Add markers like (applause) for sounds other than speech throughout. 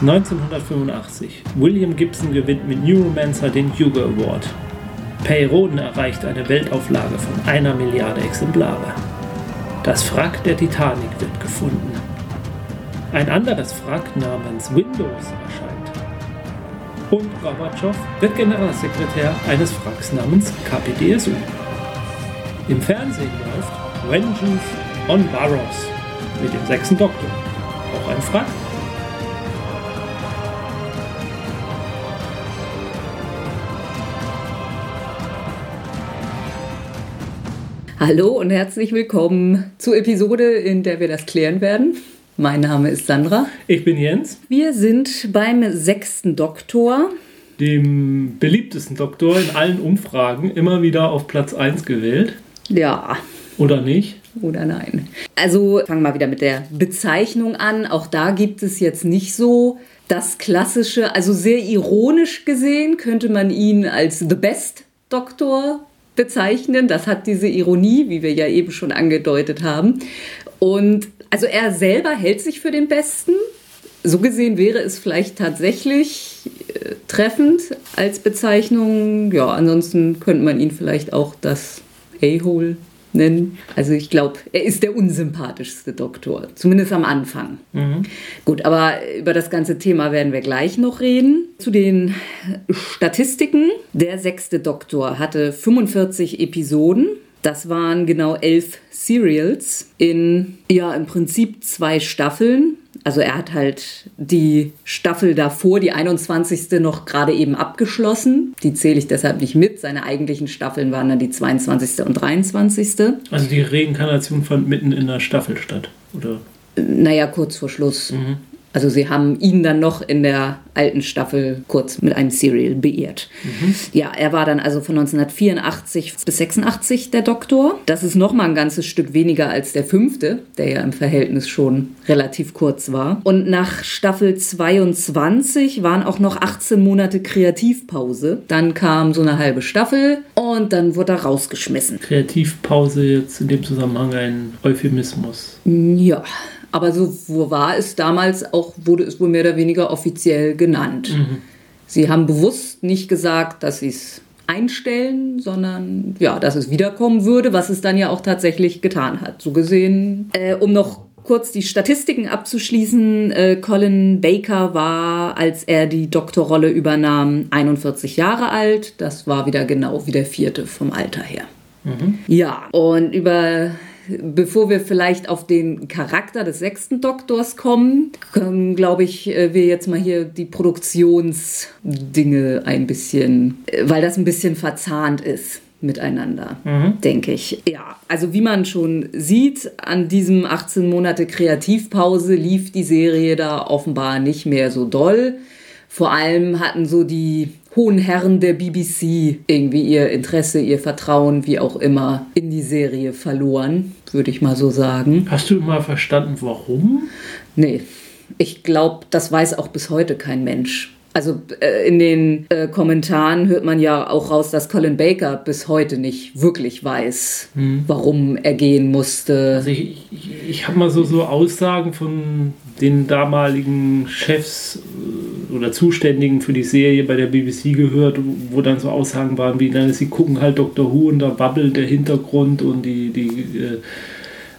1985. William Gibson gewinnt mit Neuromancer den Hugo Award. Peyroden erreicht eine Weltauflage von einer Milliarde Exemplare. Das Wrack der Titanic wird gefunden. Ein anderes Wrack namens Windows erscheint. Und Gorbatschow wird Generalsekretär eines Wracks namens KPDSU. Im Fernsehen läuft Vengeance on Barrows mit dem sechsten Doktor. Auch ein Wrack Hallo und herzlich willkommen zur Episode, in der wir das klären werden. Mein Name ist Sandra. Ich bin Jens. Wir sind beim sechsten Doktor. Dem beliebtesten Doktor in allen Umfragen immer wieder auf Platz 1 gewählt. Ja. Oder nicht? Oder nein. Also fangen wir wieder mit der Bezeichnung an. Auch da gibt es jetzt nicht so das klassische, also sehr ironisch gesehen könnte man ihn als The Best Doktor bezeichnen. Das hat diese Ironie, wie wir ja eben schon angedeutet haben. Und also er selber hält sich für den Besten. So gesehen wäre es vielleicht tatsächlich äh, treffend als Bezeichnung. Ja, ansonsten könnte man ihn vielleicht auch das A-Hole nennen. Also ich glaube, er ist der unsympathischste Doktor, zumindest am Anfang. Mhm. Gut, aber über das ganze Thema werden wir gleich noch reden. Zu den Statistiken. Der sechste Doktor hatte 45 Episoden. Das waren genau elf Serials in, ja, im Prinzip zwei Staffeln. Also er hat halt die Staffel davor, die 21. noch gerade eben abgeschlossen. Die zähle ich deshalb nicht mit. Seine eigentlichen Staffeln waren dann die 22. und 23. Also die Reinkarnation fand mitten in der Staffel statt, oder? Naja, kurz vor Schluss. Mhm. Also sie haben ihn dann noch in der alten Staffel kurz mit einem Serial beehrt. Mhm. Ja, er war dann also von 1984 bis 86 der Doktor. Das ist noch mal ein ganzes Stück weniger als der fünfte, der ja im Verhältnis schon relativ kurz war. Und nach Staffel 22 waren auch noch 18 Monate Kreativpause. Dann kam so eine halbe Staffel und dann wurde er rausgeschmissen. Kreativpause jetzt in dem Zusammenhang ein Euphemismus. Ja. Aber so war es damals auch, wurde es wohl mehr oder weniger offiziell genannt. Mhm. Sie haben bewusst nicht gesagt, dass sie es einstellen, sondern ja, dass es wiederkommen würde, was es dann ja auch tatsächlich getan hat. So gesehen, äh, um noch kurz die Statistiken abzuschließen, äh, Colin Baker war, als er die Doktorrolle übernahm, 41 Jahre alt. Das war wieder genau wie der vierte vom Alter her. Mhm. Ja, und über bevor wir vielleicht auf den Charakter des sechsten Doktors kommen, können, glaube ich, äh, wir jetzt mal hier die Produktionsdinge ein bisschen, äh, weil das ein bisschen verzahnt ist miteinander, mhm. denke ich. Ja, also wie man schon sieht, an diesem 18 Monate Kreativpause lief die Serie da offenbar nicht mehr so doll. Vor allem hatten so die hohen Herren der BBC irgendwie ihr Interesse, ihr Vertrauen, wie auch immer, in die Serie verloren, würde ich mal so sagen. Hast du mal verstanden, warum? Nee. Ich glaube, das weiß auch bis heute kein Mensch. Also äh, in den äh, Kommentaren hört man ja auch raus, dass Colin Baker bis heute nicht wirklich weiß, hm. warum er gehen musste. Also ich, ich, ich habe mal so, so Aussagen von den damaligen Chefs äh, oder Zuständigen für die Serie bei der BBC gehört, wo dann so Aussagen waren wie, na, sie gucken halt Dr. Who und da wabbelt der Hintergrund und die, die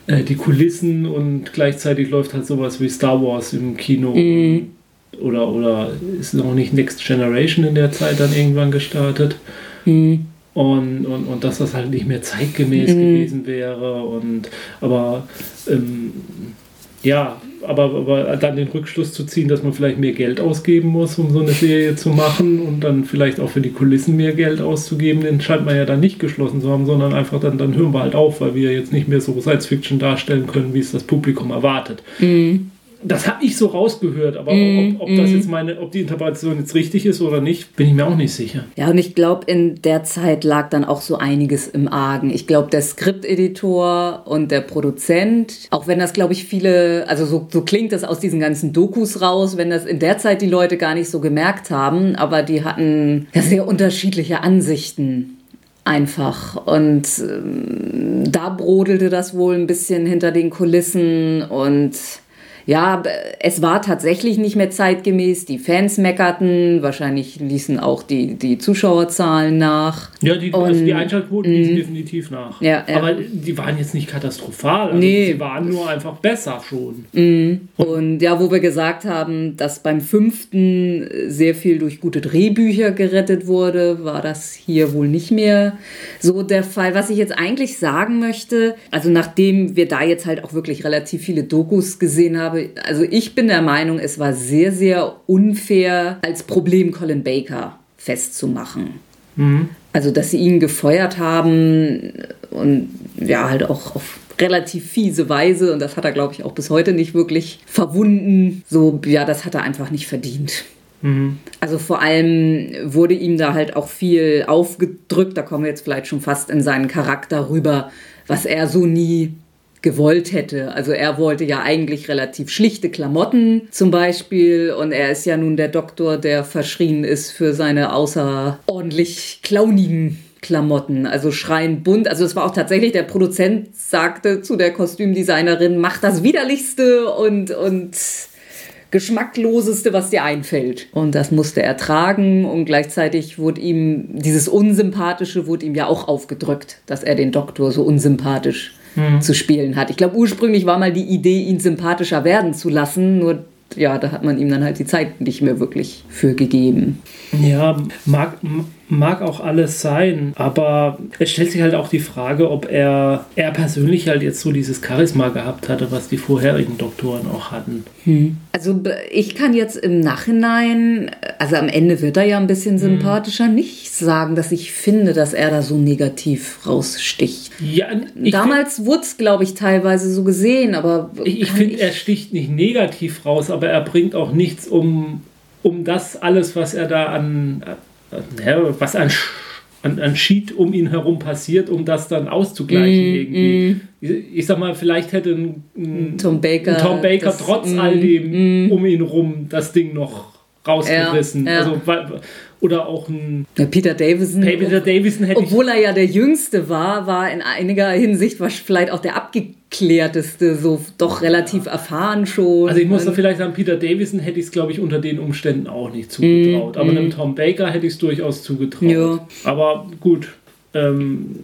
äh, äh, die Kulissen und gleichzeitig läuft halt sowas wie Star Wars im Kino. Mm oder, oder ist noch nicht Next Generation in der Zeit dann irgendwann gestartet. Mhm. Und, und, und dass das halt nicht mehr zeitgemäß mhm. gewesen wäre. Und aber ähm, ja, aber, aber dann den Rückschluss zu ziehen, dass man vielleicht mehr Geld ausgeben muss, um so eine Serie zu machen und dann vielleicht auch für die Kulissen mehr Geld auszugeben, den scheint man ja dann nicht geschlossen zu haben, sondern einfach dann, dann hören wir halt auf, weil wir jetzt nicht mehr so Science Fiction darstellen können, wie es das Publikum erwartet. Mhm. Das habe ich so rausgehört, aber mm, ob, ob, das mm. jetzt meine, ob die Interpretation jetzt richtig ist oder nicht, bin ich mir auch nicht sicher. Ja, und ich glaube, in der Zeit lag dann auch so einiges im Argen. Ich glaube, der Skripteditor und der Produzent, auch wenn das, glaube ich, viele, also so, so klingt das aus diesen ganzen Dokus raus, wenn das in der Zeit die Leute gar nicht so gemerkt haben, aber die hatten ja sehr unterschiedliche Ansichten einfach. Und ähm, da brodelte das wohl ein bisschen hinter den Kulissen und ja, es war tatsächlich nicht mehr zeitgemäß. Die Fans meckerten, wahrscheinlich ließen auch die, die Zuschauerzahlen nach. Ja, die, Und- also die Einschaltquoten ließen definitiv nach. Ja, ja. Aber die waren jetzt nicht katastrophal. Also Nee. Sie waren nur einfach besser schon. Und ja, wo wir gesagt haben, dass beim fünften sehr viel durch gute Drehbücher gerettet wurde, war das hier wohl nicht mehr so der Fall. Was ich jetzt eigentlich sagen möchte, also nachdem wir da jetzt halt auch wirklich relativ viele Dokus gesehen haben, also ich bin der Meinung, es war sehr, sehr unfair als Problem Colin Baker festzumachen. Also, dass sie ihn gefeuert haben und ja, halt auch auf relativ fiese Weise und das hat er, glaube ich, auch bis heute nicht wirklich verwunden. So, ja, das hat er einfach nicht verdient. Also vor allem wurde ihm da halt auch viel aufgedrückt, da kommen wir jetzt vielleicht schon fast in seinen Charakter rüber, was er so nie gewollt hätte. Also er wollte ja eigentlich relativ schlichte Klamotten zum Beispiel und er ist ja nun der Doktor, der verschrien ist für seine außerordentlich clownigen Klamotten, also schreien bunt. Also es war auch tatsächlich, der Produzent sagte zu der Kostümdesignerin, mach das widerlichste und, und geschmackloseste, was dir einfällt. Und das musste er tragen und gleichzeitig wurde ihm dieses Unsympathische wurde ihm ja auch aufgedrückt, dass er den Doktor so unsympathisch zu spielen hat. Ich glaube, ursprünglich war mal die Idee, ihn sympathischer werden zu lassen, nur ja, da hat man ihm dann halt die Zeit nicht mehr wirklich für gegeben. Ja, mag, mag auch alles sein, aber es stellt sich halt auch die Frage, ob er, er persönlich halt jetzt so dieses Charisma gehabt hatte, was die vorherigen Doktoren auch hatten. Also b- ich kann jetzt im Nachhinein, also am Ende wird er ja ein bisschen sympathischer, nicht sagen, dass ich finde, dass er da so negativ raussticht. Ja, Damals wurde es, glaube ich, teilweise so gesehen, aber Ich, ich finde, er sticht nicht negativ raus, aber er bringt auch nichts, um, um das alles, was er da an, was an, an, an Sheet um ihn herum passiert, um das dann auszugleichen irgendwie. Ich, ich sag mal, vielleicht hätte ein, ein Tom Baker, ein Tom Baker das- trotz mm, all dem um ihn rum das Ding noch rausgerissen. Ja, ja. Also, weil- oder auch ein Ja, Peter Davison, Peter Davison hätte obwohl er ja der Jüngste war, war in einiger Hinsicht war vielleicht auch der abgeklärteste, so doch relativ erfahren schon. Also ich muss da vielleicht sagen, Peter Davison hätte ich es, glaube ich, unter den Umständen auch nicht Mhm, zugetraut. Aber einem Tom Baker hätte ich es durchaus zugetraut. Ja. Aber gut, ähm,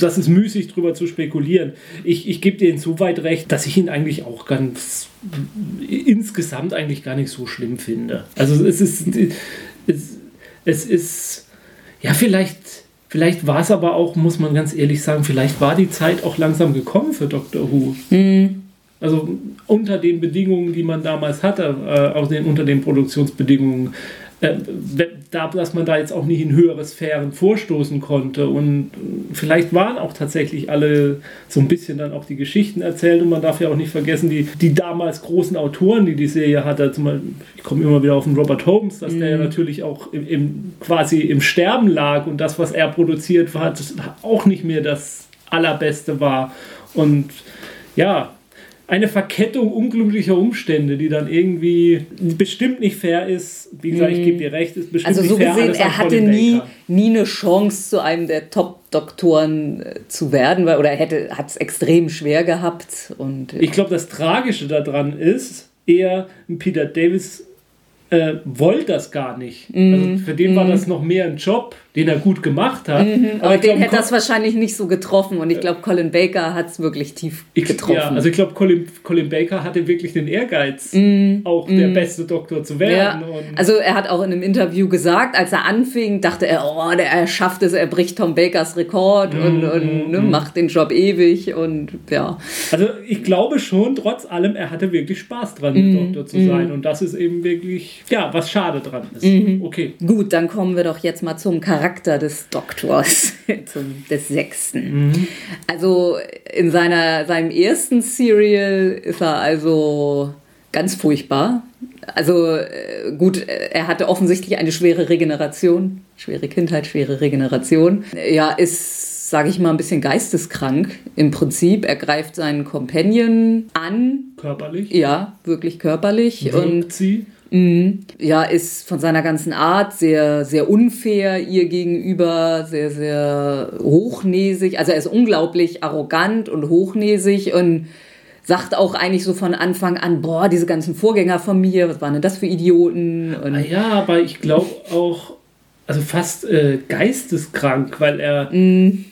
das ist müßig drüber zu spekulieren. Ich, ich gebe dir insoweit recht, dass ich ihn eigentlich auch ganz insgesamt eigentlich gar nicht so schlimm finde. Also es ist, es, es ist, ja vielleicht... Vielleicht war es aber auch, muss man ganz ehrlich sagen, vielleicht war die Zeit auch langsam gekommen für Doctor Who. Also unter den Bedingungen, die man damals hatte, äh, auch den, unter den Produktionsbedingungen, da, dass man da jetzt auch nicht in höhere Sphären vorstoßen konnte. Und vielleicht waren auch tatsächlich alle so ein bisschen dann auch die Geschichten erzählt. Und man darf ja auch nicht vergessen, die, die damals großen Autoren, die die Serie hatte, zum Beispiel, ich komme immer wieder auf den Robert Holmes, dass der ja natürlich auch im, im, quasi im Sterben lag und das, was er produziert hat, auch nicht mehr das Allerbeste war. Und ja, eine Verkettung unglücklicher Umstände, die dann irgendwie bestimmt nicht fair ist. Wie gesagt, ich gebe dir recht, ist bestimmt Also nicht so fair. gesehen, alles an er hatte nie, nie eine Chance, zu einem der Top-Doktoren äh, zu werden, weil, oder er hätte hat es extrem schwer gehabt. Und, Ich glaube, das Tragische daran ist, eher ein Peter Davis äh, wollte das gar nicht. Mhm. Also für den war das noch mehr ein Job, den er gut gemacht hat. aber ich den hätte das wahrscheinlich nicht so getroffen. Und ich glaube, Colin Baker hat es wirklich tief ich, getroffen. ja, also ich glaube, Colin, Colin Baker hatte wirklich den Ehrgeiz, auch der beste Doktor zu werden. Mhm. Ja, Und also er hat auch in einem Interview gesagt, als er anfing, dachte er, oh, der, er schafft es, er bricht Tom Bakers Rekord und, Mhm, und ne, macht den Job ewig und ja. Also ich glaube schon, trotz allem, er hatte wirklich Spaß dran, Mhm, Doktor zu sein. Und das ist eben wirklich, ja, was schade dran ist. Mhm. Okay. Gut, dann kommen wir doch jetzt mal zum Charakter des Doktors, (laughs) zum, des Sechsten. Also in seiner, seinem ersten Serial ist er also ganz furchtbar. Also äh, gut, äh, er hatte offensichtlich eine schwere Regeneration, schwere Kindheit, schwere Regeneration. Ja, ist, sage ich mal, ein bisschen geisteskrank im Prinzip. Er greift seinen Companion an, Körperlich. ja, wirklich körperlich und Wirkt sie. ja, ist von seiner ganzen Art sehr, sehr unfair ihr gegenüber, sehr, sehr hochnäsig. Also er ist unglaublich arrogant und hochnäsig und sagt auch eigentlich so von Anfang an, boah, diese ganzen Vorgänger von mir, was waren denn das für Idioten? Und ja, aber ich glaube auch, also fast äh, geisteskrank, weil er mm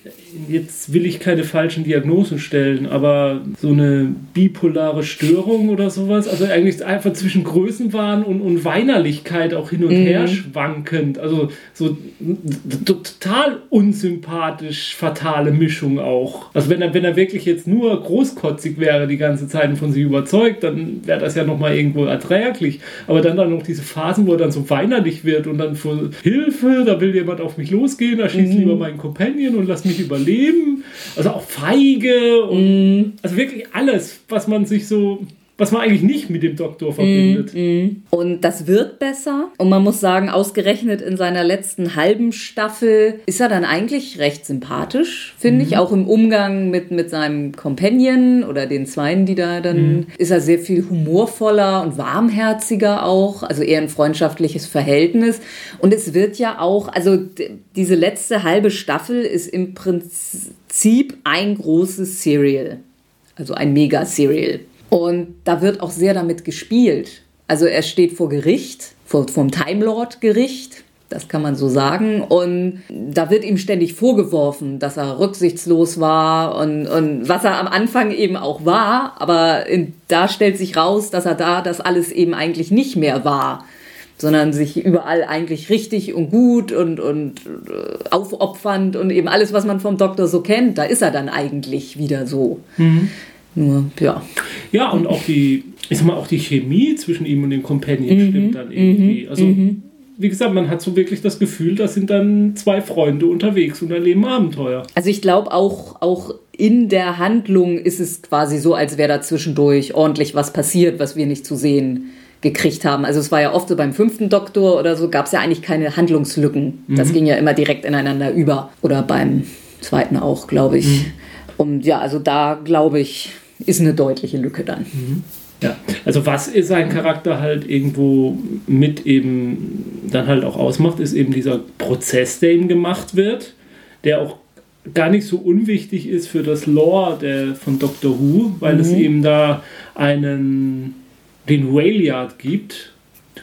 jetzt will ich keine falschen Diagnosen stellen, aber so eine bipolare Störung oder sowas, also eigentlich einfach zwischen Größenwahn und, und Weinerlichkeit auch hin und mhm. her schwankend, also so total unsympathisch fatale Mischung auch. Also wenn er, wenn er wirklich jetzt nur großkotzig wäre die ganze Zeit und von sich überzeugt, dann wäre das ja nochmal irgendwo erträglich. Aber dann dann noch diese Phasen, wo er dann so weinerlich wird und dann vor Hilfe, da will jemand auf mich losgehen, da schießt mhm. lieber meinen Companion und lass mich überleben überleben. Also auch feige und mm. also wirklich alles, was man sich so was man eigentlich nicht mit dem Doktor verbindet. Mm, mm. Und das wird besser. Und man muss sagen, ausgerechnet in seiner letzten halben Staffel ist er dann eigentlich recht sympathisch, finde mm. ich. Auch im Umgang mit, mit seinem Companion oder den Zweien, die da dann, mm. ist er sehr viel humorvoller und warmherziger auch. Also eher ein freundschaftliches Verhältnis. Und es wird ja auch, also diese letzte halbe Staffel ist im Prinzip ein großes Serial. Also ein Mega-Serial. Und da wird auch sehr damit gespielt. Also er steht vor Gericht, vor, vom Time Lord Gericht, das kann man so sagen. Und da wird ihm ständig vorgeworfen, dass er rücksichtslos war und, und was er am Anfang eben auch war. Aber in, da stellt sich raus, dass er da das alles eben eigentlich nicht mehr war sondern sich überall eigentlich richtig und gut und, und äh, aufopfernd und eben alles, was man vom Doktor so kennt, da ist er dann eigentlich wieder so. Mhm. Nur, ja. Ja, und auch die, ich sag mal, auch die Chemie zwischen ihm und dem Companion mhm. stimmt dann irgendwie. Mhm. Also, mhm. wie gesagt, man hat so wirklich das Gefühl, da sind dann zwei Freunde unterwegs und erleben Abenteuer. Also ich glaube auch, auch in der Handlung ist es quasi so, als wäre da zwischendurch ordentlich was passiert, was wir nicht zu sehen gekriegt haben. Also es war ja oft so beim fünften Doktor oder so, gab es ja eigentlich keine Handlungslücken. Das mhm. ging ja immer direkt ineinander über. Oder beim zweiten auch, glaube ich. Mhm. Und ja, also da glaube ich, ist eine deutliche Lücke dann. Mhm. Ja, also was sein Charakter halt irgendwo mit eben dann halt auch ausmacht, ist eben dieser Prozess, der ihm gemacht wird, der auch gar nicht so unwichtig ist für das Lore der, von Doctor Who, weil mhm. es eben da einen, den Whaleyard gibt,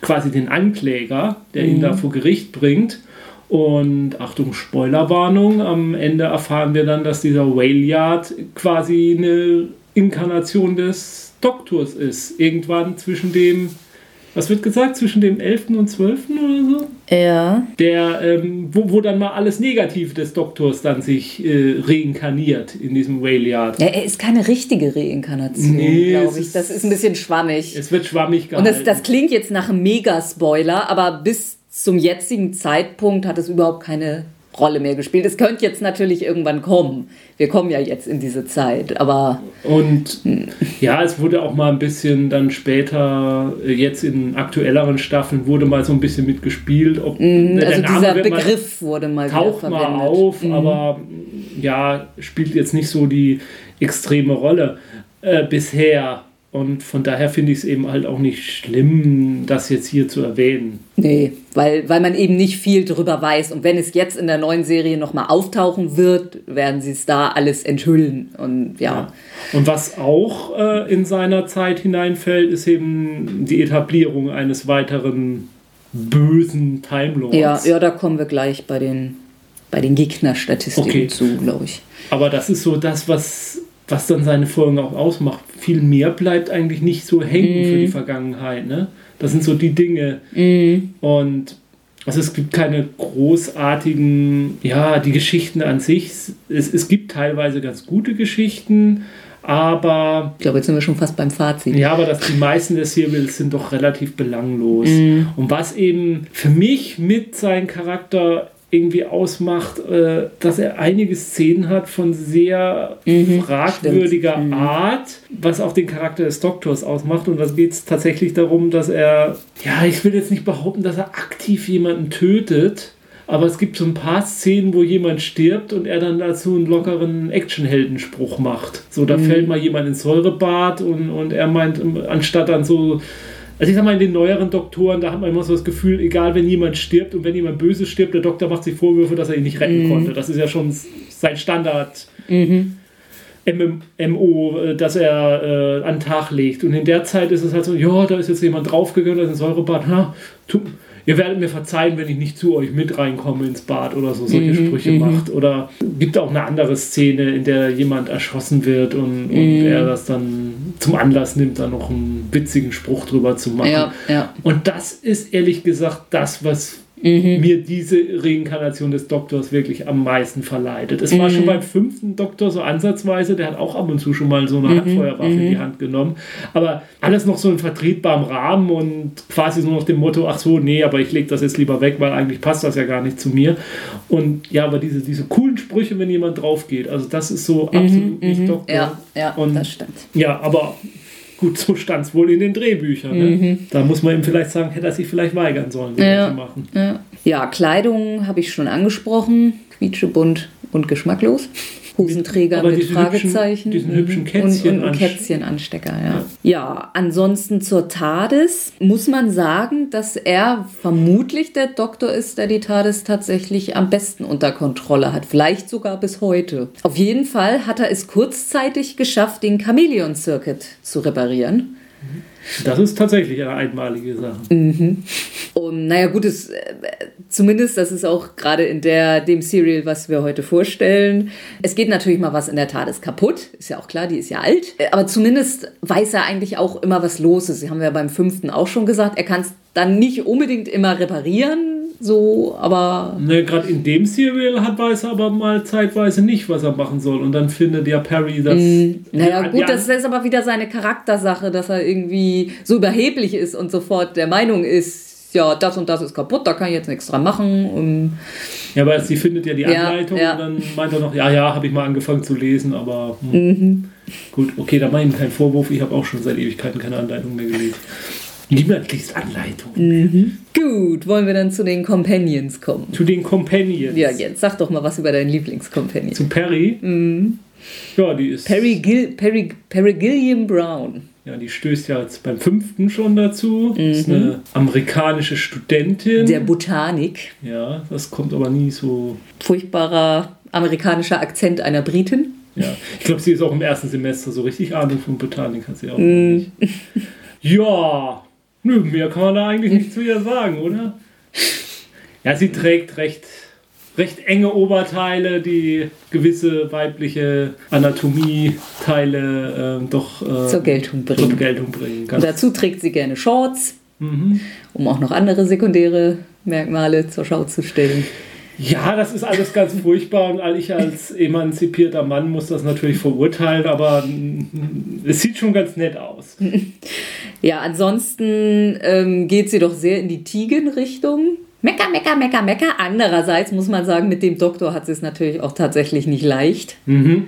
quasi den Ankläger, der mhm. ihn da vor Gericht bringt. Und Achtung, Spoilerwarnung, am Ende erfahren wir dann, dass dieser Whaleyard quasi eine Inkarnation des Doktors ist. Irgendwann zwischen dem, was wird gesagt, zwischen dem 11. und 12. oder so? Ja. Der, ähm, wo, wo dann mal alles Negative des Doktors dann sich äh, reinkarniert in diesem Whaleyard. Ja, er ist keine richtige Reinkarnation, nee, glaube ich. Das ist ein bisschen schwammig. Es wird schwammig gehalten. Und das, das klingt jetzt nach einem Mega-Spoiler, aber bis zum jetzigen Zeitpunkt hat es überhaupt keine Rolle mehr gespielt. Es könnte jetzt natürlich irgendwann kommen. Wir kommen ja jetzt in diese Zeit, aber. Und ja, es wurde auch mal ein bisschen dann später, äh, jetzt in aktuelleren Staffeln, wurde mal so ein bisschen mitgespielt. Ob, mm, also dieser Begriff mal, wurde mal taucht mal auf, mm. aber ja, spielt jetzt nicht so die extreme Rolle äh, bisher. Und von daher finde ich es eben halt auch nicht schlimm, das jetzt hier zu erwähnen. Nee, weil, weil man eben nicht viel darüber weiß. Und wenn es jetzt in der neuen Serie nochmal auftauchen wird, werden sie es da alles enthüllen. Und ja. ja. Und was auch äh, in seiner Zeit hineinfällt, ist eben die Etablierung eines weiteren bösen Time Lords. Ja, ja, da kommen wir gleich bei den, bei den Gegnerstatistiken okay. zu, glaube ich. Aber das ist so das, was was dann seine Folgen auch ausmacht. Viel mehr bleibt eigentlich nicht so hängen mm. für die mhm. Vergangenheit. Ne? Das sind so die Dinge. Mm. Und also es gibt keine großartigen, ja, die Geschichten an sich. Es, es gibt teilweise ganz gute Geschichten, aber. Ich glaube, jetzt sind wir schon fast beim Fazit. Ja, aber das, die meisten der Serials sind doch relativ belanglos. Mm. Und was eben für mich mit seinem Charakter irgendwie ausmacht, äh, dass er einige Szenen hat von sehr mhm, fragwürdiger mhm. Art, was auch den Charakter des Doktors ausmacht. Und da geht es tatsächlich darum, dass er, ja, ich will jetzt nicht behaupten, dass er aktiv jemanden tötet, aber es gibt so ein paar Szenen, wo jemand stirbt und er dann dazu einen lockeren Actionheldenspruch macht. So, da mhm. fällt mal jemand ins Säurebad und, und er meint, anstatt dann so also ich sag mal, in den neueren Doktoren, da hat man immer so das Gefühl, egal wenn jemand stirbt und wenn jemand böse stirbt, der Doktor macht sich Vorwürfe, dass er ihn nicht retten mhm. konnte. Das ist ja schon sein Standard. Mhm. MMO, äh, das er äh, an den Tag legt. Und in der Zeit ist es halt so, ja, da ist jetzt jemand draufgegangen, da ist ein Säurebad, ha, tu, ihr werdet mir verzeihen, wenn ich nicht zu euch mit reinkomme ins Bad oder so, solche Mhm, Sprüche macht. Oder gibt auch eine andere Szene, in der jemand erschossen wird und, und Mhm. er das dann zum Anlass nimmt, da noch einen witzigen Spruch drüber zu machen. Ja, ja. Und das ist ehrlich gesagt das, was Mhm. mir diese Reinkarnation des Doktors wirklich am meisten verleitet. Es Mhm. war schon beim fünften Doktor so ansatzweise, der hat auch ab und zu schon mal so Mhm. eine Handfeuerwaffe in die Hand genommen. Aber alles noch so in vertretbarem Rahmen und quasi so nach dem Motto, ach so, nee, aber ich lege das jetzt lieber weg, weil eigentlich passt das ja gar nicht zu mir. Und ja, aber diese, diese coolen Sprüche, wenn jemand drauf geht, also das ist so absolut nicht Doktor. Mhm, Ja, ja, Und das stimmt. ja, aber gut, so stand es wohl in den Drehbüchern. Ne? Da muss man ihm vielleicht sagen, hätte er sich vielleicht weigern sollen, so Mhm. Ja. zu machen. Ja, ja Kleidung habe ich schon angesprochen. Quietschebunt und geschmacklos. Hosenträger mit diese Fragezeichen. hübschen- diesen hübschen Mhm. Kätzchen- und, und Kätzchenanstecker, ja. Ja, ansonsten zur TARDIS muss man sagen, dass er vermutlich der Doktor ist, der die TARDIS tatsächlich am besten unter Kontrolle hat. Vielleicht sogar bis heute. Auf jeden Fall hat er es kurzzeitig geschafft, den Chameleon Circuit zu reparieren. Das ist tatsächlich eine einmalige Sache. Und naja, gut, es, äh, zumindest, das ist auch gerade in der, dem Serial, was wir heute vorstellen. Es geht natürlich mal was in der Tat ist kaputt, ist ja auch klar, die ist ja alt. Äh, Aber zumindest weiß er eigentlich auch immer, was los ist. Sie haben ja beim fünften auch schon gesagt, er kann es dann nicht unbedingt immer reparieren, so, aber Ne, Gerade in dem Serial hat weiß er aber mal zeitweise nicht, was er machen soll. Und dann findet ja Perry das. Naja, Ja, gut, ja, das ist aber wieder seine Charaktersache, dass er irgendwie so überheblich ist und sofort der Meinung ist, ja, das und das ist kaputt, da kann ich jetzt nichts dran machen. Und Ja, aber sie findet ja die Ja, Anleitung ja. und dann meint er noch, ja, ja, habe ich mal angefangen zu lesen, aber hm. Mhm. gut, okay, da mache ich ihm keinen Vorwurf. Ich habe auch schon seit Ewigkeiten keine Anleitung mehr gelesen. Niemand liest Anleitung. Mhm. gut, wollen wir dann zu den Companions kommen? Zu den Companions. Ja, jetzt sag doch mal was über deinen Lieblingscompanion. Zu Perry. Ja, die ist. Mhm. Perry, Gil Perry, Perry Gilliam Brown. Ja, die stößt ja jetzt beim fünften schon dazu. Ist eine amerikanische Studentin. Mhm. Der Botanik. ja, das kommt aber nie so. Furchtbarer amerikanischer Akzent einer Britin. Ja, ich glaube, sie ist auch im ersten Semester so richtig Ahnung von Botanik hat sie auch Mhm. nicht. Ja, nö, mehr kann man da eigentlich nicht zu ihr sagen, oder? Ja, sie trägt recht, recht enge Oberteile, die gewisse weibliche Anatomie-Teile ähm, doch äh, Zur Geltung zur bringen. Geltung bringen. Dazu trägt sie gerne Shorts, mhm. um auch noch andere sekundäre Merkmale zur Schau zu stellen. Ja, das ist alles ganz furchtbar und ich als emanzipierter Mann muss das natürlich verurteilen, aber es sieht schon ganz nett aus. Ja, ansonsten ähm, geht sie doch sehr in die Tigen-Richtung. Mecker, mecker, mecker, mecker. Andererseits muss man sagen, mit dem Doktor hat sie es natürlich auch tatsächlich nicht leicht. Mhm.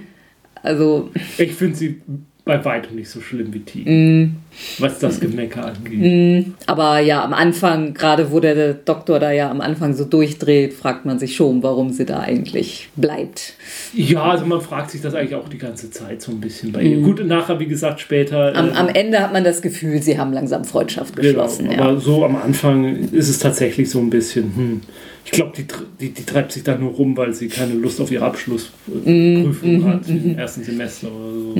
Also, Ich finde sie bei weitem nicht so schlimm wie Tiger, Mm. was das Gemecker angeht. aber ja, am Anfang, gerade wo der Doktor da ja am Anfang so durchdreht, fragt man sich schon, warum sie da eigentlich bleibt. Ja, also man fragt sich das eigentlich auch die ganze Zeit so ein bisschen bei ihr. Gut, und nachher, wie gesagt, später. Mm. Am, äh, am Ende hat man das Gefühl, sie haben langsam Freundschaft genau, geschlossen. ja. aber so am Anfang ist es tatsächlich so ein bisschen. Hm, ich glaube, die, die, die treibt sich da nur rum, weil sie keine Lust auf ihre Abschlussprüfung Mm, hat im ersten Semester oder so.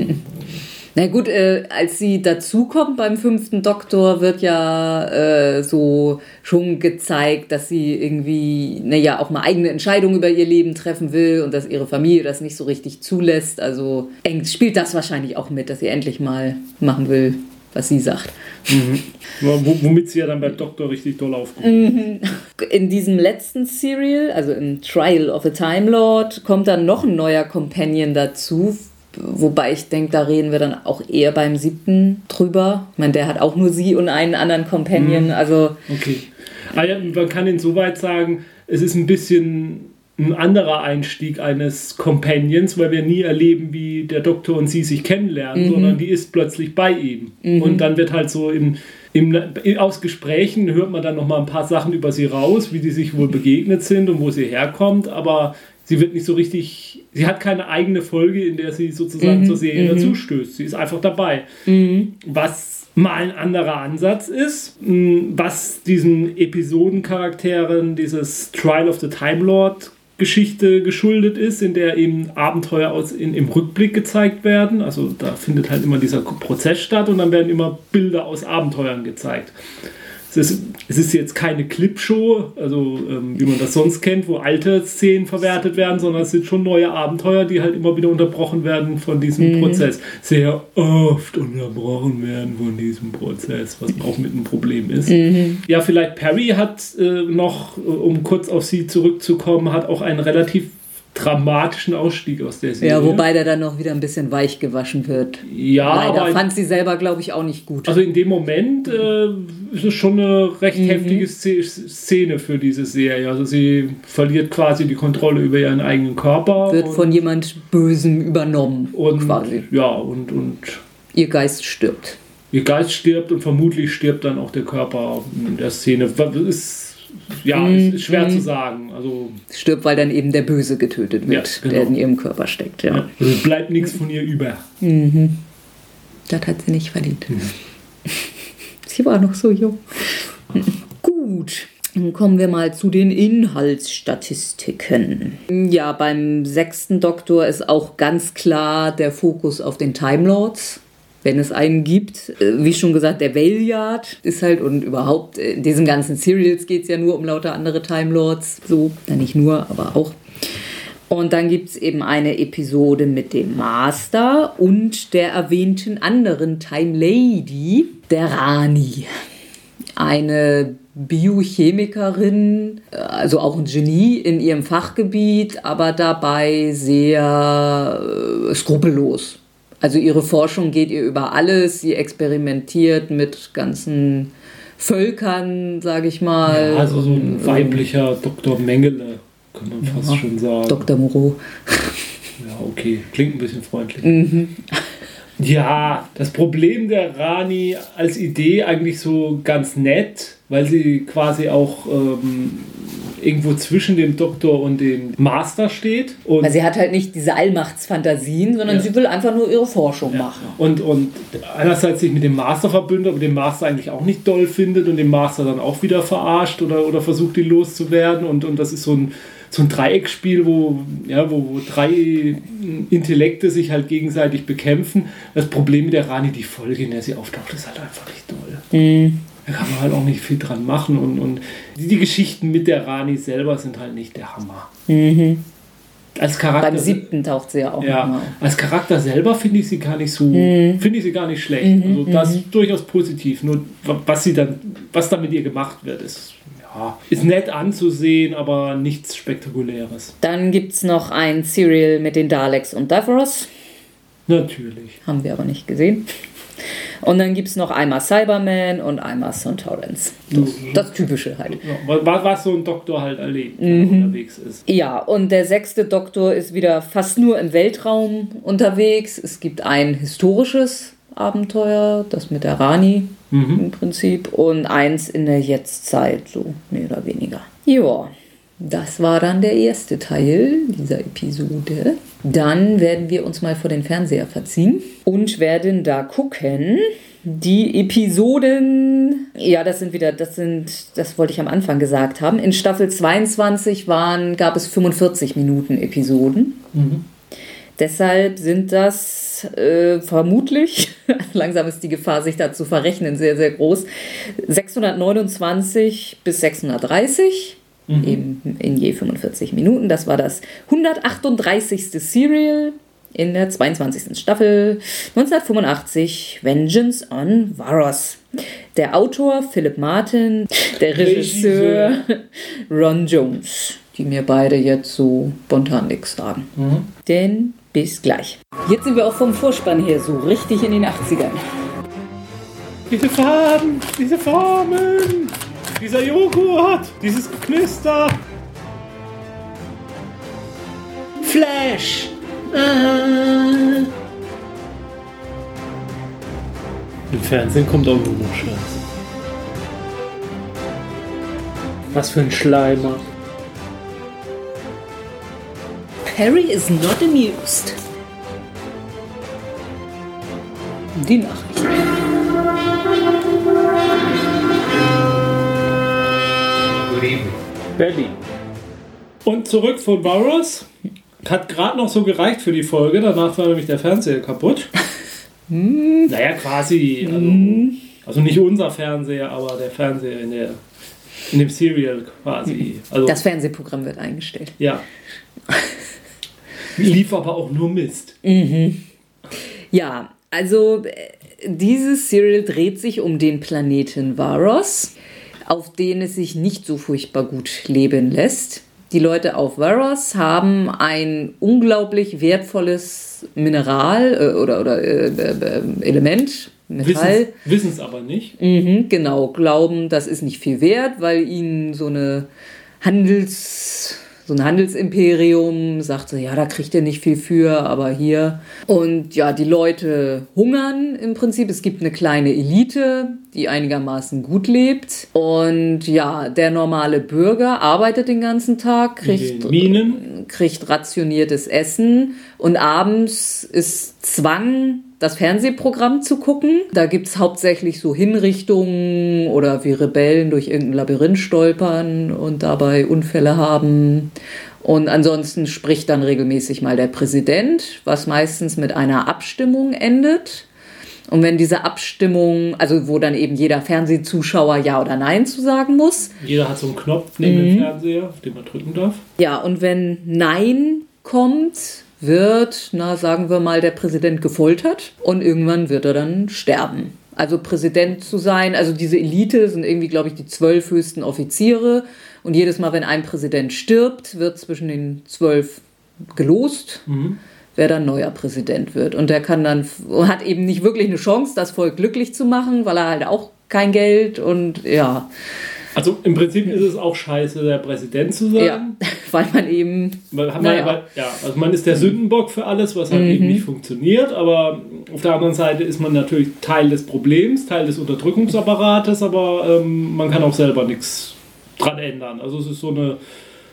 Na gut, äh, als sie dazukommt beim fünften Doktor, wird ja äh, so schon gezeigt, dass sie irgendwie, naja, auch mal eigene Entscheidungen über ihr Leben treffen will und dass ihre Familie das nicht so richtig zulässt. Also eng, spielt das wahrscheinlich auch mit, dass sie endlich mal machen will, was sie sagt. Wo- Womit sie ja dann beim Doktor richtig doll aufgeht. In diesem letzten Serial, also im Trial of the Time Lord, kommt dann noch ein neuer Companion dazu. Wobei ich denke, da reden wir dann auch eher beim siebten drüber. Ich meine, der hat auch nur sie und einen anderen Companion. Also, Okay. Ja, man kann insoweit sagen, es ist ein bisschen ein anderer Einstieg eines Companions, weil wir nie erleben, wie der Doktor und sie sich kennenlernen, sondern die ist plötzlich bei ihm. Und dann wird halt so im, im, aus Gesprächen hört man dann noch mal ein paar Sachen über sie raus, wie die sich wohl begegnet sind und wo sie herkommt, aber sie wird nicht so richtig, sie hat keine eigene Folge, in der sie sozusagen zur Serie dazu stößt. Sie ist einfach dabei. Was mal ein anderer Ansatz ist, mh, was diesen Episodencharakteren dieses Trial of the Time Lord Geschichte geschuldet ist, in der eben Abenteuer aus in, im Rückblick gezeigt werden. Also da findet halt immer dieser Prozess statt und dann werden immer Bilder aus Abenteuern gezeigt. Es ist, es ist jetzt keine Clipshow, also ähm, wie man das sonst kennt, wo alte Szenen verwertet werden, sondern es sind schon neue Abenteuer, die halt immer wieder unterbrochen werden von diesem mhm. Prozess. Sehr oft unterbrochen werden von diesem Prozess, was auch mit einem Problem ist. Mhm. Ja, vielleicht Perry hat äh, noch, um kurz auf sie zurückzukommen, hat auch einen relativ dramatischen Ausstieg aus der Serie. Ja, wobei der dann noch wieder ein bisschen weich gewaschen wird. Ja, Leider aber fand sie selber, glaube ich, auch nicht gut. Also in dem Moment äh, ist es schon eine recht mhm. heftige Szene für diese Serie. Also sie verliert quasi die Kontrolle über ihren eigenen Körper. Wird von jemand Bösem übernommen, und, quasi. Ja, und, und ihr Geist stirbt. Ihr Geist stirbt und vermutlich stirbt dann auch der Körper in der Szene. Ist ja, mm, ist schwer zu sagen. Also Stirbt, weil dann eben der Böse getötet wird, ja, genau. der in ihrem Körper steckt. Ja. ja also bleibt nichts von ihr über. Mhm. Das hat sie nicht verdient. Mhm. (laughs) sie war noch so jung. (laughs) Gut. Dann kommen wir mal zu den Inhaltsstatistiken. Ja, beim sechsten Doktor ist auch ganz klar der Fokus auf den Time Lords wenn es einen gibt. Äh, wie schon gesagt, der Valeyard ist halt und überhaupt in diesen ganzen Serials geht es ja nur um lauter andere Time Lords. So, ja, nicht nur, aber auch. Und dann gibt es eben eine Episode mit dem Master und der erwähnten anderen Time Lady, der Rani. Eine Biochemikerin, äh, also auch ein Genie in ihrem Fachgebiet, aber dabei sehr äh, skrupellos. Also ihre Forschung geht ihr über alles. Sie experimentiert mit ganzen Völkern, sage ich mal. Ja, also so ein ähm, weiblicher Dr. Mengele, kann man fast ja, schon sagen. Dr. Moreau. Ja, okay. Klingt ein bisschen freundlich. Mhm. Ja, das Problem der Rani als Idee eigentlich so ganz nett, weil sie quasi auch ähm, irgendwo zwischen dem Doktor und dem Master steht. Und Weil sie hat halt nicht diese Allmachtsfantasien, sondern ja. sie will einfach nur ihre Forschung ja. machen. Und, und einerseits sich mit dem Master verbündet, aber den Master eigentlich auch nicht doll findet und den Master dann auch wieder verarscht oder, oder versucht, ihn loszuwerden. Und, und das ist so ein, so ein Dreiecksspiel, wo, ja, wo, wo drei Intellekte sich halt gegenseitig bekämpfen. Das Problem mit der Rani, die Folge, in der sie auftaucht, ist halt einfach nicht doll. Mhm da kann man halt auch nicht viel dran machen. Und, und die, die Geschichten mit der Rani selber sind halt nicht der Hammer. Mhm. Als Charakter, Beim siebten taucht sie ja auch. Ja, mal. als Charakter selber finde ich sie gar nicht so, mhm. finde ich sie gar nicht schlecht. Mhm, also das ist mhm. durchaus positiv. Nur was sie dann, was da mit ihr gemacht wird, ist ja, ist nett anzusehen, aber nichts Spektakuläres. Dann gibt es noch ein Serial mit den Daleks und Davros. Natürlich. Haben wir aber nicht gesehen. Und dann gibt es noch einmal Cyberman und einmal Sontorrance. Das, mhm. das Typische halt. Ja, was so ein Doktor halt erlebt, mhm. unterwegs ist. Ja, und der sechste Doktor ist wieder fast nur im Weltraum unterwegs. Es gibt ein historisches Abenteuer, das mit der Rani mhm. im Prinzip, und eins in der Jetztzeit, so mehr oder weniger. Ja. Das war dann der erste Teil dieser Episode. Dann werden wir uns mal vor den Fernseher verziehen und werden da gucken. Die Episoden, ja, das sind wieder, das sind, das wollte ich am Anfang gesagt haben. In Staffel 22 waren, gab es 45 Minuten Episoden. Mhm. Deshalb sind das äh, vermutlich, (laughs) langsam ist die Gefahr, sich da zu verrechnen, sehr, sehr groß, 629 bis 630 Mhm. Eben in je 45 Minuten. Das war das 138. Serial in der 22. Staffel 1985 Vengeance on Varos. Der Autor Philip Martin, der Regisseur Ron Jones, die mir beide jetzt so spontan nichts sagen. Mhm. Denn bis gleich. Jetzt sind wir auch vom Vorspann her so richtig in den 80ern. Diese Farben, diese Formen. Dieser Joghurt! Dieses Knister! Flash! Ah. Im Fernsehen kommt auch nur noch Scheiß. Was für ein Schleimer. Perry is not amused. Die Nachricht. Berlin. Und zurück von Varus. Hat gerade noch so gereicht für die Folge. Danach war nämlich der Fernseher kaputt. (laughs) naja, quasi. Also, also nicht unser Fernseher, aber der Fernseher in, der, in dem Serial quasi. Also, Das Fernsehprogramm wird eingestellt. ja. (laughs) Lief aber auch nur Mist. Ja, also äh, dieses Serial dreht sich um den Planeten Varos, auf den es sich nicht so furchtbar gut leben lässt. Die Leute auf Varos haben ein unglaublich wertvolles Mineral äh, oder, oder äh, äh, Element, Metall. Wissen es aber nicht. Mhm, genau, glauben, das ist nicht viel wert, weil ihnen so eine Handels so ein Handelsimperium sagt so, ja, da kriegt ihr nicht viel für, aber hier. Und ja, die Leute hungern im Prinzip. Es gibt eine kleine Elite, die einigermaßen gut lebt. Und ja, der normale Bürger arbeitet den ganzen Tag, kriegt Minen. kriegt rationiertes Essen und abends ist Zwang, das Fernsehprogramm zu gucken. Da gibt es hauptsächlich so Hinrichtungen oder wie Rebellen durch irgendein Labyrinth stolpern und dabei Unfälle haben. Und ansonsten spricht dann regelmäßig mal der Präsident, was meistens mit einer Abstimmung endet. Und wenn diese Abstimmung, also wo dann eben jeder Fernsehzuschauer Ja oder Nein zu sagen muss, Jeder hat so einen Knopf neben Mhm. dem Fernseher, auf den man drücken darf. ja, und wenn Nein kommt, wird, na, sagen wir mal, der Präsident gefoltert und irgendwann wird er dann sterben. Also Präsident zu sein, also diese Elite sind irgendwie, glaube ich, die zwölf höchsten Offiziere. Und jedes Mal, wenn ein Präsident stirbt, wird zwischen den zwölf gelost, wer dann neuer Präsident wird. Und der kann dann, hat eben nicht wirklich eine Chance, das Volk glücklich zu machen, weil er halt auch kein Geld und ja, Also im Prinzip ist es auch scheiße, der Präsident zu sein. ja, (laughs) weil man eben Weil, haben Naja. weil, ja, also man ist der Sündenbock für alles, was halt eben nicht funktioniert, aber auf der anderen Seite ist man natürlich Teil des Problems, Teil des Unterdrückungsapparates, aber ähm, man kann auch selber nichts dran ändern. Also es ist so eine,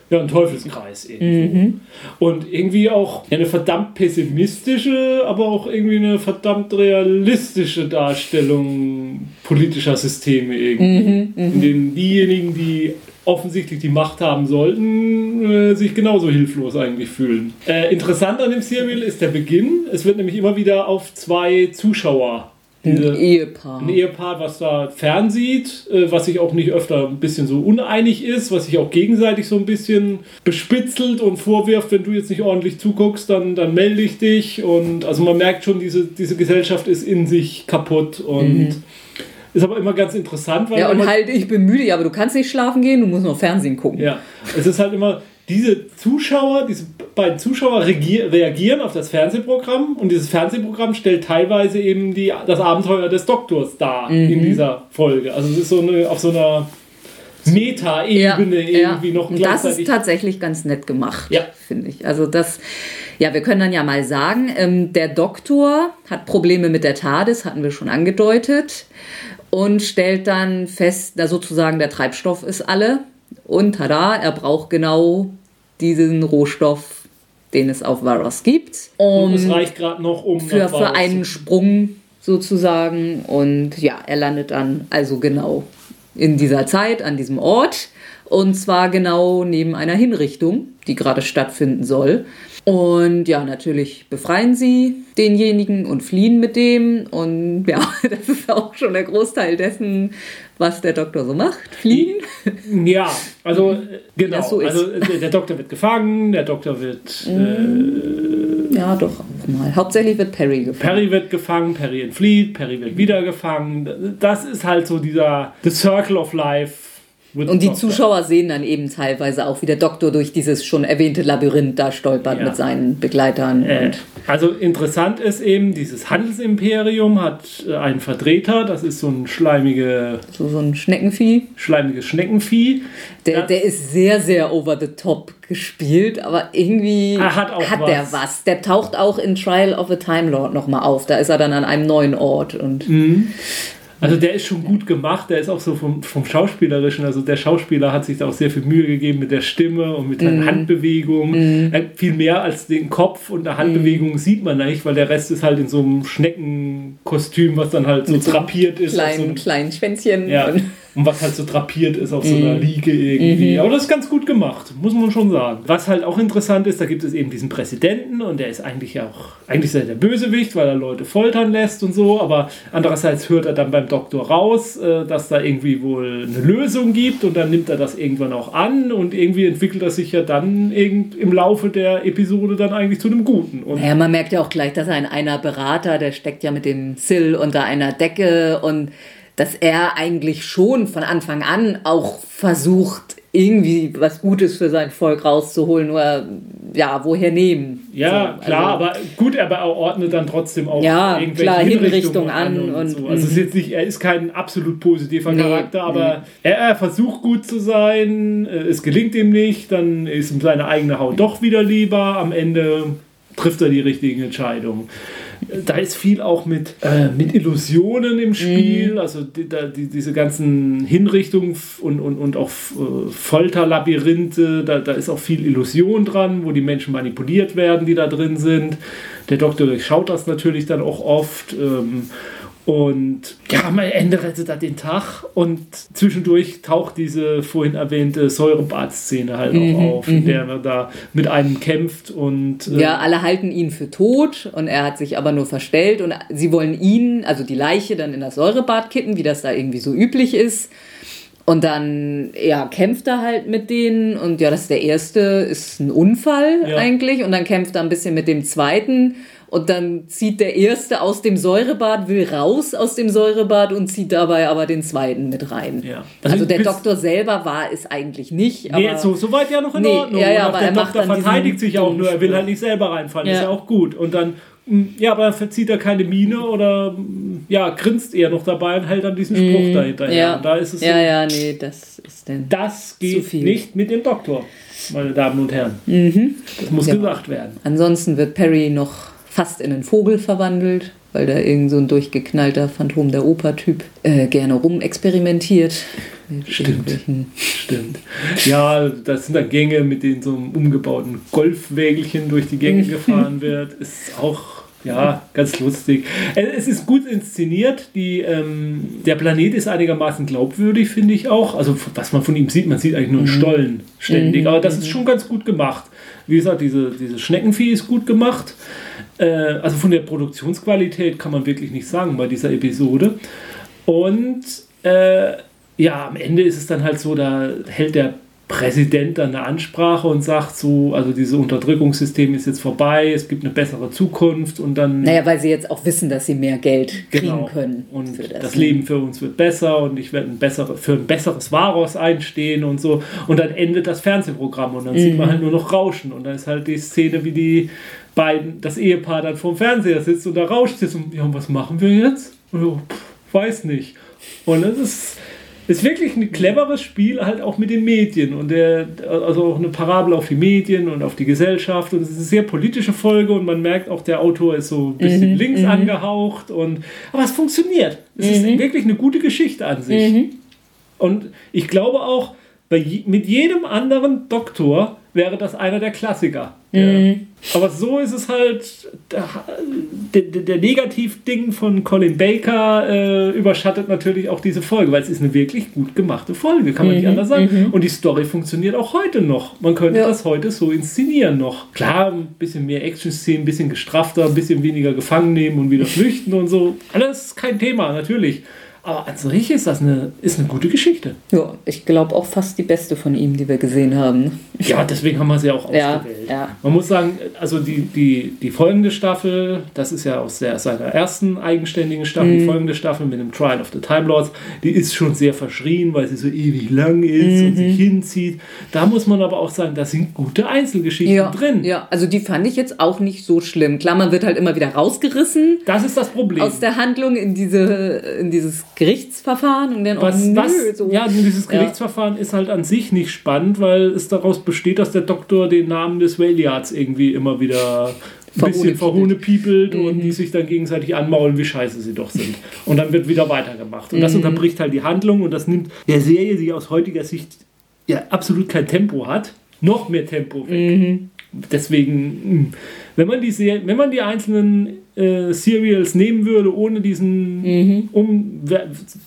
ja, ein Teufelskreis irgendwo. Und irgendwie auch eine verdammt pessimistische, aber auch irgendwie eine verdammt realistische Darstellung politischer Systeme irgendwie. in denen diejenigen, die offensichtlich die Macht haben sollten, äh, sich genauso hilflos eigentlich fühlen. Äh, interessant an dem Serial ist der Beginn. Es wird nämlich immer wieder auf zwei Zuschauer ein Ehepaar. ein Ehepaar, was da fernsieht, äh, was sich auch nicht öfter ein bisschen so uneinig ist, was sich auch gegenseitig so ein bisschen bespitzelt und vorwirft, wenn du jetzt nicht ordentlich zuguckst, dann, dann melde ich dich. Und also man merkt schon, diese, diese Gesellschaft ist in sich kaputt und ist aber immer ganz interessant, weil Mhm. Ja, und halt, ich bin müde, aber du kannst nicht schlafen gehen, du musst noch Fernsehen gucken. ja, es ist halt immer, diese Zuschauer, diese beiden Zuschauer reagieren auf das Fernsehprogramm und dieses Fernsehprogramm stellt teilweise eben die, das Abenteuer des Doktors dar Mhm. in dieser Folge. Also es ist so eine, auf so einer Meta-Ebene irgendwie noch Und das ist tatsächlich ganz nett gemacht, Ja. finde ich. Also das, ja, wir können dann ja mal sagen, ähm, der Doktor hat Probleme mit der TARDIS, hatten wir schon angedeutet, und stellt dann fest, da sozusagen der Treibstoff ist alle. Und tada, er braucht genau diesen Rohstoff, den es auf Varos gibt. und Um es reicht gerade noch, um für, für einen Sprung sozusagen. Und ja, er landet dann also genau in dieser Zeit, an diesem Ort. Und zwar genau neben einer Hinrichtung, die gerade stattfinden soll. Und ja, natürlich befreien sie denjenigen und fliehen mit dem. Und ja, (laughs) das ist auch schon der Großteil dessen, was der Doktor so macht. Fliehen. Ja, also äh, genau. so also der Doktor wird gefangen, der Doktor wird äh, Ja, doch auch mal. Hauptsächlich wird Perry gefangen. Perry wird gefangen, Perry entflieht, Perry wird wieder gefangen. Das ist halt so dieser The Circle of Life. Und die. Zuschauer sehen dann eben teilweise auch, wie der Doktor durch dieses schon erwähnte Labyrinth da stolpert Ja. mit seinen Begleitern. Äh, also interessant ist eben, dieses Handelsimperium hat äh, einen Vertreter, das ist so ein schleimige, so, so ein Schneckenvieh. schleimiges Schneckenvieh. Der, der ist sehr, sehr over the top gespielt, aber irgendwie Er hat der was. was. Der taucht auch in Trial of a Time Lord nochmal auf. Da ist er dann an einem neuen Ort. Und Mhm. Also der ist schon gut gemacht, der ist auch so vom, vom Schauspielerischen, also der Schauspieler hat sich da auch sehr viel Mühe gegeben mit der Stimme und mit Mhm. seinen Handbewegungen. Äh, viel mehr als den Kopf und der Handbewegung sieht man nicht, weil der Rest ist halt in so einem Schneckenkostüm, was dann halt so Mit so drapiert ist. auf so kleinen Schwänzchen. Ja. Und, was halt so drapiert ist auf so einer Liege irgendwie. Aber das ist ganz gut gemacht, muss man schon sagen. Was halt auch interessant ist, da gibt es eben diesen Präsidenten und der ist eigentlich auch, eigentlich ist er der Bösewicht, weil er Leute foltern lässt und so. Aber andererseits hört er dann beim Doktor raus, äh, dass da irgendwie wohl eine Lösung gibt und dann nimmt er das irgendwann auch an und irgendwie entwickelt er sich ja dann im Laufe der Episode dann eigentlich zu einem Guten. Und ja, man merkt ja auch gleich, dass er ein einer Berater, der steckt ja mit dem Sill unter einer Decke und dass er eigentlich schon von Anfang an auch versucht, irgendwie was Gutes für sein Volk rauszuholen, nur ja, woher nehmen? Ja, so, klar, also, aber gut, aber er ordnet dann trotzdem auch ja, irgendwelche klar, Hinrichtungen an. und, und so. Also ist mhm. jetzt nicht, er ist kein absolut positiver nee, Charakter, aber nee. er, er, versucht gut zu sein, äh, es gelingt ihm nicht, dann ist ihm seine eigene Haut doch wieder lieber, am Ende trifft er die richtigen Entscheidungen da ist viel auch mit, äh, mit Illusionen im Spiel, mhm. also die, da, die, diese ganzen Hinrichtungen und, und, und auch äh, Folterlabyrinthe, da, da ist auch viel Illusion dran, wo die Menschen manipuliert werden, die da drin sind. Der Doktor durchschaut das natürlich dann auch oft. Ähm, und ja, am Ende rettet er den Tag und zwischendurch taucht diese vorhin erwähnte Säurebad-Szene halt mhm, auch auf, in mhm. der er da mit einem kämpft und. Äh ja, alle halten ihn für tot und er hat sich aber nur verstellt und sie wollen ihn, also die Leiche, dann in das Säurebad kippen, wie das da irgendwie so üblich ist. Und dann, ja, kämpft er halt mit denen und ja, das ist der erste, ist ein Unfall ja. eigentlich und dann kämpft er ein bisschen mit dem zweiten und dann zieht der erste aus dem Säurebad, will raus aus dem Säurebad und zieht dabei aber den zweiten mit rein. Ja. Also, also der Doktor selber war es eigentlich nicht. Aber nee, so, so weit ja noch in nee, Ordnung. Ja, ja, aber der Doktor verteidigt sich auch nur, er will halt nicht selber reinfallen, ja. ist ja auch gut. Und dann hm, ja, aber dann verzieht er keine Miene oder hm, ja, grinst eher noch dabei und hält dann diesen Spruch mm, dahinter. Ja. Und da ist es ja, so, ja, nee, das ist denn. Das geht nicht mit dem Doktor, meine Damen und Herren. Mhm. Das muss ja. gesagt werden. Ansonsten wird Perry noch fast in einen Vogel verwandelt, weil da irgend so ein durchgeknallter Phantom der Oper-Typ äh, gerne rumexperimentiert. Stimmt. Stimmt. Ja, das sind da Gänge, mit denen so einem umgebauten Golfwägelchen durch die Gänge (laughs) gefahren wird. Ist auch ja, ganz lustig. Äh, es ist gut inszeniert. Die, ähm, der Planet ist einigermaßen glaubwürdig, finde ich auch. Also, was man von ihm sieht, man sieht eigentlich nur einen mhm. Stollen ständig. Aber das ist mhm. schon ganz gut gemacht. Wie gesagt, diese, diese Schneckenvieh ist gut gemacht. Äh, also von der Produktionsqualität kann man wirklich nicht sagen bei dieser Episode. Und äh, ja, am Ende ist es dann halt so, da hält der Präsident dann eine Ansprache und sagt so, also dieses Unterdrückungssystem ist jetzt vorbei, es gibt eine bessere Zukunft und dann... Naja, weil sie jetzt auch wissen, dass sie mehr Geld kriegen genau. können. Und das, das, Leben für uns wird besser und ich werde ein bessere, für ein besseres Varos einstehen und so. Und dann endet das Fernsehprogramm und dann mhm. sieht man halt nur noch Rauschen und dann ist halt die Szene, wie die beiden, das Ehepaar dann vorm Fernseher sitzt und da rauscht es und ja, und was machen wir jetzt? Und so, pff, weiß nicht. Und das ist ist wirklich ein cleveres Spiel, halt auch mit den Medien und der, also auch eine Parabel auf die Medien und auf die Gesellschaft. Und es ist eine sehr politische Folge und man merkt auch, der Autor ist so ein bisschen mhm, links mhm. angehaucht. Und, aber es funktioniert. Es mhm. ist wirklich eine gute Geschichte an sich. Mhm. Und ich glaube auch, bei, mit jedem anderen Doktor wäre das einer der Klassiker. Mhm. Aber so ist es halt, der, der, der Negativding von Colin Baker äh, überschattet natürlich auch diese Folge, weil es ist eine wirklich gut gemachte Folge, kann man mhm. nicht anders sagen. Mhm. Und die Story funktioniert auch heute noch. Man könnte ja. das heute so inszenieren noch. Klar, ein bisschen mehr Action-Szenen, ein bisschen gestrafter, ein bisschen weniger gefangen nehmen und wieder flüchten und so. Alles kein Thema, natürlich. Aber an sich ist das eine, ist eine gute Geschichte. Ja, ich glaube auch fast die beste von ihm, die wir gesehen haben. Ja, deswegen haben wir sie auch (laughs) ausgewählt. Ja, ja. Man muss sagen, also die, die, die folgende Staffel, das ist ja aus der, seiner ersten eigenständigen Staffel, mhm. die folgende Staffel mit dem Trial of the Time Lords, die ist schon sehr verschrien, weil sie so ewig lang ist mhm. und sich hinzieht. Da muss man aber auch sagen, da sind gute Einzelgeschichten ja, drin. Ja, also die fand ich jetzt auch nicht so schlimm. Klar, man wird halt immer wieder rausgerissen. Das ist das Problem. Aus der Handlung in, diese, in dieses Gerichtsverfahren und dann was, oh, nö, was, so. Ja, dieses Gerichtsverfahren ja. ist halt an sich nicht spannend, weil es daraus besteht, dass der Doktor den Namen des Whaleyards irgendwie immer wieder ein bisschen verhohnepiepelt mhm. und die sich dann gegenseitig anmaulen, wie scheiße sie doch sind. Und dann wird wieder weitergemacht. Und das mhm. unterbricht halt die Handlung und das nimmt der Serie, die aus heutiger Sicht ja absolut kein Tempo hat, noch mehr Tempo weg. Mhm. Deswegen, hm, wenn man die, Serie, wenn man die einzelnen äh, Serials nehmen würde, ohne diesen mhm. um,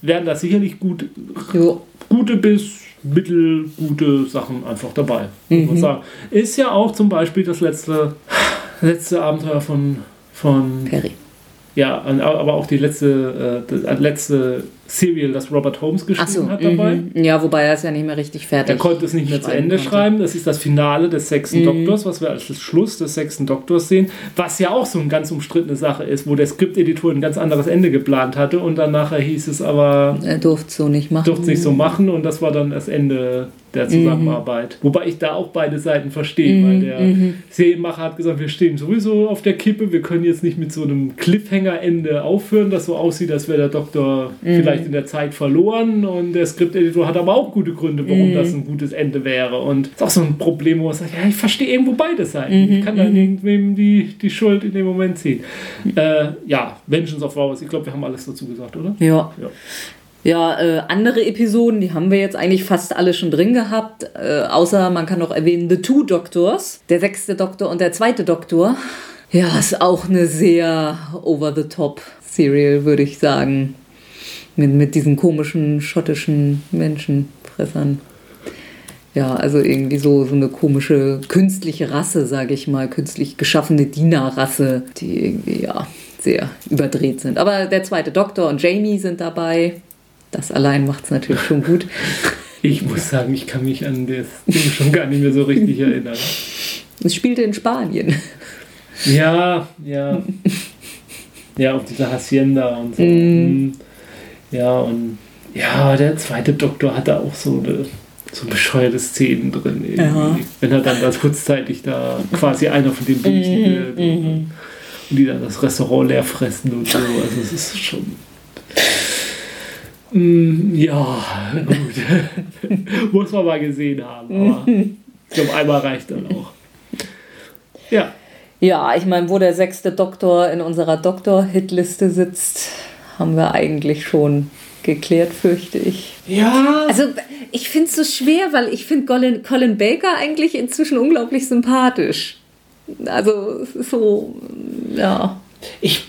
wären das sicherlich gut, gute bis mittelgute Sachen einfach dabei. man sagen. Ist ja auch zum Beispiel das letzte, letzte Abenteuer von, von Perry. ja, aber auch die letzte, äh, das letzte Serial, das Robert Holmes geschrieben so. hat dabei. Mhm. Ja, wobei er es ja nicht mehr richtig fertig Er konnte es nicht mehr zu Ende konnte. schreiben. Das ist das Finale des sechsten Mhm. Doktors, was wir als Schluss des sechsten Doktors sehen. Was ja auch so eine ganz umstrittene Sache ist, wo der Skripteditor ein ganz anderes Ende geplant hatte und dann nachher hieß es aber, Er durfte es so nicht machen. durfte es nicht so machen und das war dann das Ende der Zusammenarbeit. Wobei ich da auch beide Seiten verstehe, weil der Serienmacher hat gesagt, wir stehen sowieso auf der Kippe, wir können jetzt nicht mit so einem Cliffhanger-Ende aufhören, das so aussieht, als wäre der Doktor vielleicht in der Zeit verloren und der Skripteditor hat aber auch gute Gründe, warum das ein gutes Ende wäre und das ist auch so ein Problem, wo man sagt, ja, ich verstehe irgendwo beide Seiten. Ich kann da irgendwem die, die Schuld in dem Moment ziehen. Äh, ja, Vengeance of Hours, ich glaube, wir haben alles dazu gesagt, oder? Ja. Ja. Ja, äh, andere Episoden, die haben wir jetzt eigentlich fast alle schon drin gehabt. Äh, außer man kann noch erwähnen The Two Doctors, der sechste Doktor und der zweite Doktor. Ja, ist auch eine sehr over-the-top-Serial, würde ich sagen. Mit, mit diesen komischen schottischen Menschenfressern. Ja, also irgendwie so, so eine komische künstliche Rasse, sage ich mal, künstlich geschaffene Dienerrasse, die irgendwie, ja, sehr überdreht sind. Aber der zweite Doktor und Jamie sind dabei. Das allein macht es natürlich schon gut. (laughs) Ich muss sagen, ich kann mich an das Ding schon gar nicht mehr so richtig erinnern. Es spielte in Spanien. Ja, ja. Ja, auf dieser Hacienda und so. Mm. Ja, und ja, der zweite Doktor hatte auch so eine so bescheuerte Szenen drin. Irgendwie. Ja. Wenn er dann da kurzzeitig da quasi einer von den Bösen wird und, und die dann das Restaurant leer fressen und so. Also es ist schon. Mm, ja, gut. (laughs) Muss man mal gesehen haben. Aber (laughs) ich glaube, einmal reicht dann auch. Ja. Ja, ich meine, wo der sechste Doktor in unserer Doktor-Hitliste sitzt, haben wir eigentlich schon geklärt, fürchte ich. Ja. Also, ich finde es so schwer, weil ich finde Colin, Colin Baker eigentlich inzwischen unglaublich sympathisch. Also, es so, ja. Ich,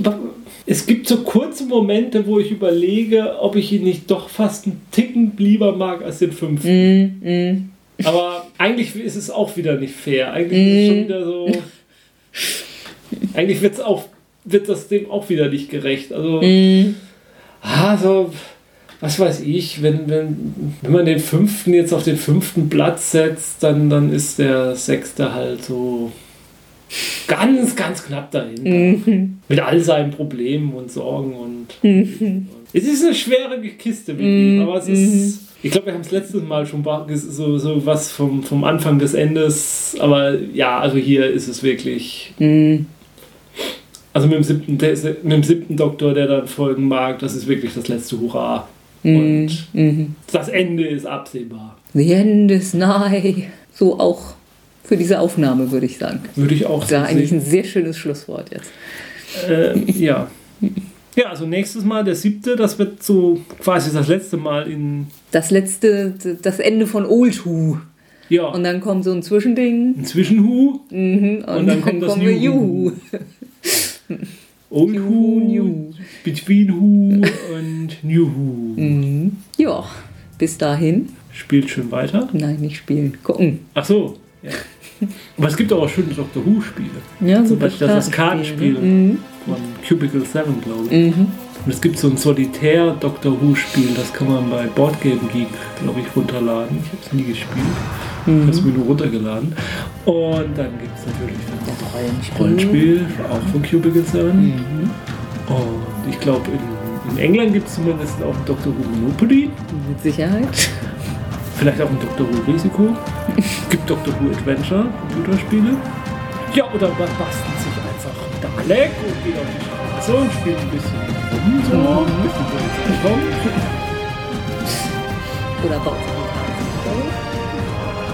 es gibt so kurze Momente, wo ich überlege, ob ich ihn nicht doch fast einen Ticken lieber mag als den fünften. Aber eigentlich ist es auch wieder nicht fair. Eigentlich ist es schon wieder so. Eigentlich wird's auch, wird das dem auch wieder nicht gerecht. Also, ah, so, was weiß ich, wenn, wenn, wenn man den fünften jetzt auf den fünften Platz setzt, dann, dann ist der sechste halt so ganz, ganz knapp dahinter. Mit all seinen Problemen und Sorgen und. es ist eine schwere Kiste mit ihm, aber es ist. Ich glaube, wir haben es letztes Mal schon so, so was vom, vom Anfang des Endes, aber ja, also hier ist es wirklich. Also mit dem, siebten, der, mit dem siebten Doktor, der dann folgen mag, das ist wirklich das letzte Hurra. Und das Ende ist absehbar. The end is nigh. So auch für diese Aufnahme, würde ich sagen. Würde ich auch Das war so eigentlich ein sehr schönes Schlusswort jetzt. Äh, ja. Ja, also nächstes Mal, der siebte, das wird so quasi das letzte Mal in. Das letzte, das Ende von Old Who. Ja, Und dann kommt so ein Zwischending. ein Zwischenhu, Mhm, und, dann kommt das kommen wir New Juhu. Old Who, New. Between Who und New Who. Ja, bis dahin. Spielt schön weiter. Nein, nicht spielen. Gucken. Ach so, ja. Aber es gibt auch schöne Doctor Who-Spiele. Ja, Zum Beispiel das Kartenspiel, Kartenspiel ne? von Cubicle 7, glaube ich. Und es gibt so ein Solitär Doctor Who-Spiel, das kann man bei Boardgame Geek, glaube ich, runterladen. Ich habe es nie gespielt. Es mir nur runtergeladen. Und dann gibt es natürlich noch Rollenspiel. Rollenspiel, auch von Cubicle 7. Und ich glaube, in, in England gibt es zumindest auch ein Doctor Who Monopoly. Mit Sicherheit. Vielleicht auch ein Doctor Who Risiko. Es (laughs) gibt Doctor Who Adventure, Computerspiele. Ja, oder man bastelt sich einfach Dalek und geht auf die Straße und spielt ein bisschen rum, so, ein bisschen kommt. Oder baut sich ein?